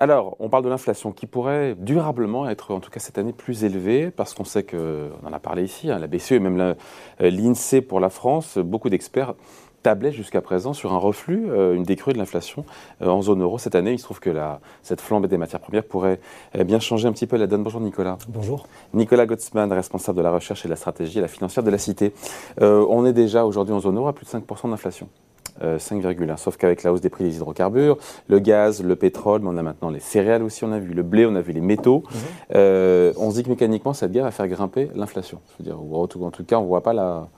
Alors, on parle de l'inflation qui pourrait durablement être, en tout cas cette année, plus élevée, parce qu'on sait que, on en a parlé ici, hein, la BCE et même l'INSEE pour la France, beaucoup d'experts tablaient jusqu'à présent sur un reflux, euh, une décrue de l'inflation euh, en zone euro cette année. Il se trouve que la, cette flambée des matières premières pourrait euh, bien changer un petit peu la donne. Bonjour Nicolas. Bonjour. Nicolas Gottsman, responsable de la recherche et de la stratégie et la financière de la Cité. on est déjà aujourd'hui en zone euro à plus de 5% d'inflation. 5,1. Sauf qu'avec la hausse des prix des hydrocarbures, le gaz, le pétrole, mais on a maintenant les céréales aussi, on a vu le blé, on a vu les métaux. Mhm. on se dit que mécaniquement, cette guerre va faire grimper l'inflation. En tout cas, on ne voit pas la,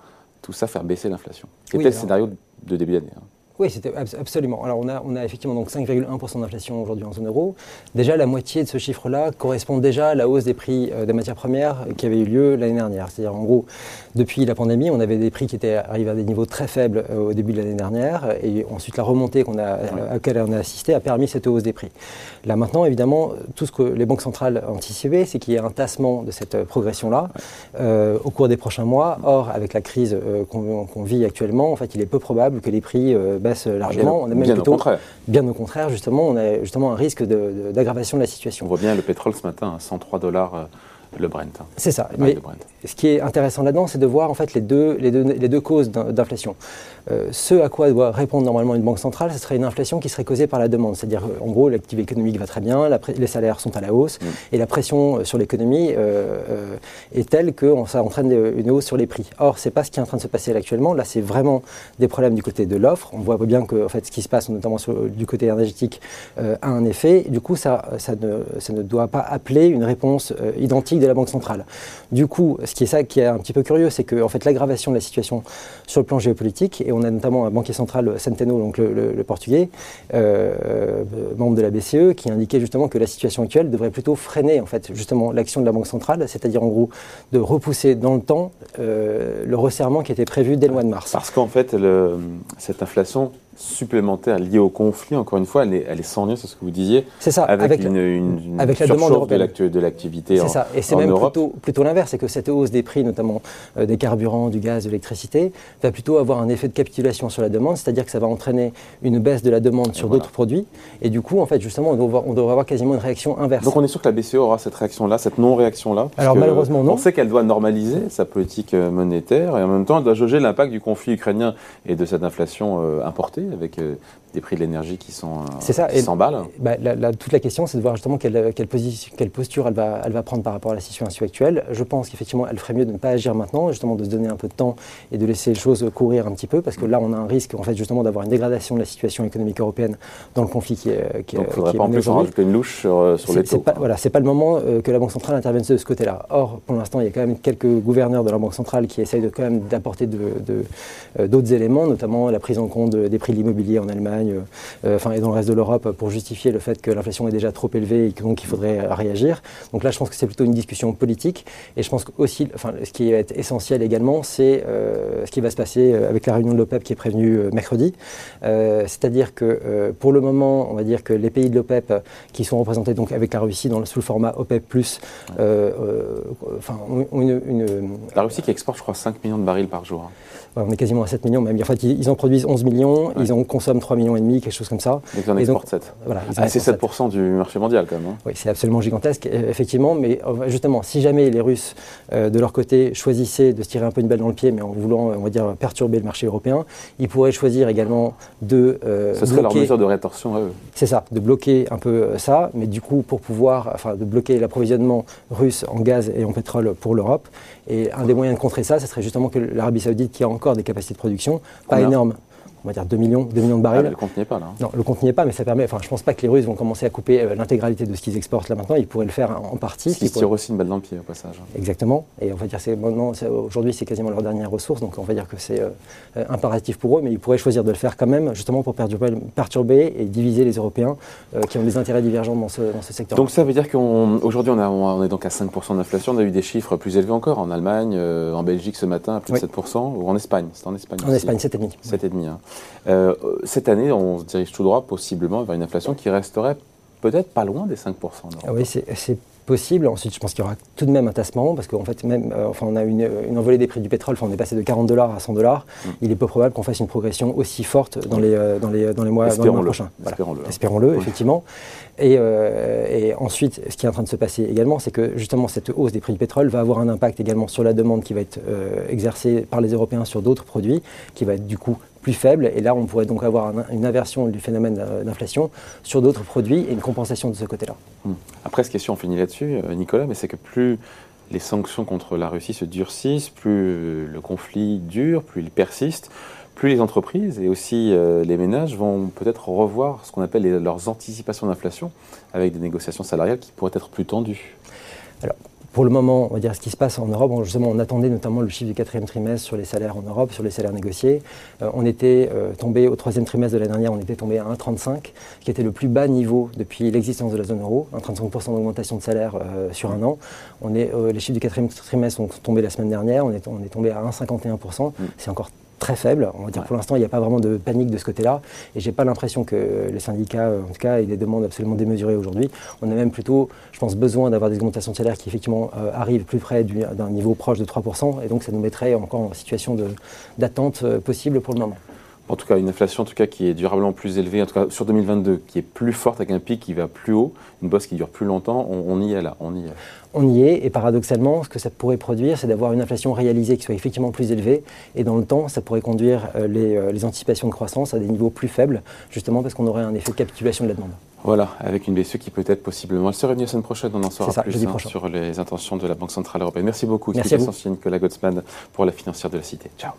tout ça faire baisser l'inflation. C'était le scénario de début d'année. Hein. Oui, c'était absolument. Alors on a, on a effectivement donc 5,1% d'inflation aujourd'hui en zone euro. Déjà la moitié de ce chiffre-là correspond déjà à la hausse des prix euh, des matières premières qui avait eu lieu l'année dernière. C'est-à-dire en gros, depuis la pandémie, on avait des prix qui étaient arrivés à des niveaux très faibles euh, au début de l'année dernière, et ensuite la remontée qu'on a, à laquelle on a assisté a permis cette hausse des prix. Là maintenant, évidemment, tout ce que les banques centrales anticipaient, c'est qu'il y ait un tassement de cette progression-là euh, au cours des prochains mois. Or, avec la crise qu'on vit actuellement, en fait, il est peu probable que les prix largement. on a même bien plutôt, au contraire. Bien au contraire, justement, on a justement un risque d'aggravation de, la situation. On voit bien le pétrole ce matin à 103 dollars euh, le Brent. Hein. C'est ça. Mais ce qui est intéressant là-dedans, c'est de voir en fait les deux, les deux, les deux causes d'inflation. Euh, ce à quoi doit répondre normalement une banque centrale, ce serait une inflation qui serait causée par la demande. C'est-à-dire, euh, en gros, l'activité économique va très bien, les salaires sont à la hausse, mm. et la pression euh, sur l'économie est telle que ça entraîne une hausse sur les prix. Or, ce n'est pas ce qui est en train de se passer actuellement. Là, c'est vraiment des problèmes du côté de l'offre. On voit bien que en fait, ce qui se passe, notamment du côté énergétique, a un effet. Du coup, ça, ça, ne, ça, ne, doit pas appeler une réponse identique de la Banque centrale. Du coup, ce qui est ça qui est un petit peu curieux, c'est que en fait, l'aggravation de la situation sur le plan géopolitique, et on a notamment un banquier central, Centeno, donc le, portugais, euh, euh, membre de la BCE, qui indiquait justement que la situation actuelle devrait plutôt freiner en fait justement l'action de la banque centrale, c'est-à-dire en gros de repousser dans le temps euh, le resserrement qui était prévu dès le mois de mars. Parce qu'en fait, cette inflation supplémentaire liée au conflit, encore une fois, elle est, elle est sans lien, c'est ce que vous disiez. C'est ça, avec, une, une, avec la demande de l'activité C'est ça, et c'est même plutôt, plutôt l'inverse, c'est que cette hausse des prix, notamment euh, des carburants, du gaz, de l'électricité, va plutôt avoir un effet de capitulation sur la demande, c'est-à-dire que ça va entraîner une baisse de la demande sur d'autres produits, et du coup, en fait, justement, on devrait, on devrait, avoir quasiment une réaction inverse. Donc on est sûr que la BCE aura cette réaction-là, cette non-réaction-là Alors malheureusement non. On sait qu'elle doit normaliser sa politique euh, monétaire, et en même temps, elle doit jauger l'impact du conflit ukrainien et de cette inflation euh, importée, avec des prix de l'énergie qui sont c'est ça. Qui s'emballent. Bah, toute la question, c'est de voir justement quelle, quelle, position, quelle posture elle va, elle va prendre par rapport à la situation actuelle. Je pense qu'effectivement, elle ferait mieux de ne pas agir maintenant, justement de se donner un peu de temps et de laisser les choses courir un petit peu, parce que là, on a un risque en fait justement d'avoir une dégradation de la situation économique européenne dans le conflit qui est. Qui Donc, il ne faudrait pas en plus rajouter une louche sur, euh, sur les taux. Pas, voilà, c'est pas le moment euh, que la Banque centrale intervienne de ce côté-là. Or, pour l'instant, il y a quand même quelques gouverneurs de la Banque centrale qui essayent de quand même d'apporter d'autres de, euh, éléments, notamment la prise en compte des prix de l'immobilier en Allemagne enfin, et dans le reste de l'Europe pour justifier le fait que l'inflation est déjà trop élevée et donc il faudrait réagir. Donc là, je pense que c'est plutôt une discussion politique. Et je pense aussi, enfin, ce qui est essentiel également, c'est euh, ce qui va se passer euh, avec la réunion de l'OPEP qui est prévue euh, mercredi. C'est-à-dire que pour le moment, on va dire que les pays de l'OPEP qui sont représentés donc avec la Russie dans, sous le format OPEP+, enfin, une, La Russie qui exporte, je crois, 5 millions de barils par jour. Hein on est quasiment à 7 millions même. En fait, ils, en produisent 11 millions, ils en consomment 3 millions quelque chose comme ça. Donc ils en exportent 7. Voilà, ah, c'est 7%, du marché mondial quand même. Hein. Oui, c'est absolument gigantesque, euh, effectivement. Mais euh, justement, si jamais les Russes, euh, de leur côté, choisissaient de se tirer un peu une balle dans le pied, mais en voulant, on va dire, perturber le marché européen, ils pourraient choisir également de. Ce serait leur mesure de rétorsion à eux. C'est ça, de bloquer un peu ça, mais du coup, pour pouvoir, enfin, de bloquer l'approvisionnement russe en gaz et en pétrole pour l'Europe. Et un des moyens de contrer ça, ce serait justement que l'Arabie Saoudite, qui a encore des capacités de production, pas énormes, on va dire 2 millions, 2 millions de barils. Ah, le compte n'y est pas là. Hein. Non, le compte n'y est pas, mais ça permet. Enfin, je pense pas que les Russes vont commencer à couper euh, l'intégralité de ce qu'ils exportent là maintenant. Ils pourraient le faire en partie. Ils tirent aussi une balle dans le pied au passage. Exactement. Et on va dire c'est aujourd'hui c'est quasiment leur dernière ressource, donc on va dire que c'est euh, impératif pour eux, mais ils pourraient choisir de le faire quand même, justement pour perturber, et diviser les Européens euh, qui ont des intérêts divergents dans ce, dans ce secteur. Donc ça veut dire qu'aujourd'hui on, on, est donc à 5% d'inflation. On a eu des chiffres plus élevés encore en Allemagne, en Belgique ce matin à plus de 7%, ou en Espagne. C'est en Espagne. En Espagne, 7,5. 7,5. Hein cette année, on se dirige tout droit possiblement vers une inflation qui resterait peut-être pas loin des 5%. Ah oui, c'est possible. Ensuite, je pense qu'il y aura tout de même un tassement parce qu'en fait, même, euh, enfin, on a une, une, envolée des prix du pétrole. Enfin, on est passé de 40 dollars à 100 dollars. Mm. Il est peu probable qu'on fasse une progression aussi forte dans les, euh, dans les, dans les mois, dans les mois prochains. Voilà. Espérons-le. Espérons-le, effectivement. Et, euh, et, ensuite, ce qui est en train de se passer également, c'est que justement cette hausse des prix du pétrole va avoir un impact également sur la demande qui va être euh, exercée par les Européens sur d'autres produits, qui va être du coup plus faible. Et là, on pourrait donc avoir une inversion du phénomène d'inflation sur d'autres produits et une compensation de ce côté-là. Hum. Après, cette question, on finit là-dessus, euh, Nicolas, mais c'est que plus les sanctions contre la Russie se durcissent, plus le conflit dure, plus il persiste, plus les entreprises et aussi euh, les ménages vont peut-être revoir ce qu'on appelle les, leurs anticipations d'inflation avec des négociations salariales qui pourraient être plus tendues. Alors, pour le moment, on va dire ce qui se passe en Europe, justement, on attendait notamment le chiffre du quatrième trimestre sur les salaires en Europe, sur les salaires négociés. Euh, on était euh, tombé au troisième trimestre de l'année dernière, on était tombé à 1,35, qui était le plus bas niveau depuis l'existence de la zone euro, 1,35% d'augmentation de salaire euh, sur un an. On est, les chiffres du quatrième trimestre sont tombés la semaine dernière, on est, on est tombé à 1,51%. Mm. C'est encore très faible. On va dire ouais. pour l'instant, il n'y a pas vraiment de panique de ce côté-là. Et j'ai pas l'impression que les syndicats, en tout cas, aient des demandes absolument démesurées aujourd'hui. On a même plutôt, je pense, besoin d'avoir des augmentations de salaire qui effectivement euh, arrivent plus près d'un niveau proche de 3%. Et donc, ça nous mettrait encore en situation d'attente euh, possible pour le moment en tout cas une inflation en tout cas qui est durablement plus élevée, en tout cas sur 2022, qui est plus forte avec un pic qui va plus haut, une bosse qui dure plus longtemps, on, on y est là, on y est. On y est, et paradoxalement, ce que ça pourrait produire, c'est d'avoir une inflation réalisée qui soit effectivement plus élevée, et dans le temps, ça pourrait conduire euh, les, euh, les anticipations de croissance à des niveaux plus faibles, justement parce qu'on aurait un effet de capitulation de la demande. Voilà, avec une BCE qui peut-être possiblement. Elle se réunit la semaine prochaine, on en saura ça, plus hein, sur les intentions de la Banque Centrale Européenne. Merci beaucoup. Merci à vous. Nicolas Gottsman pour la financière de la Cité. Ciao.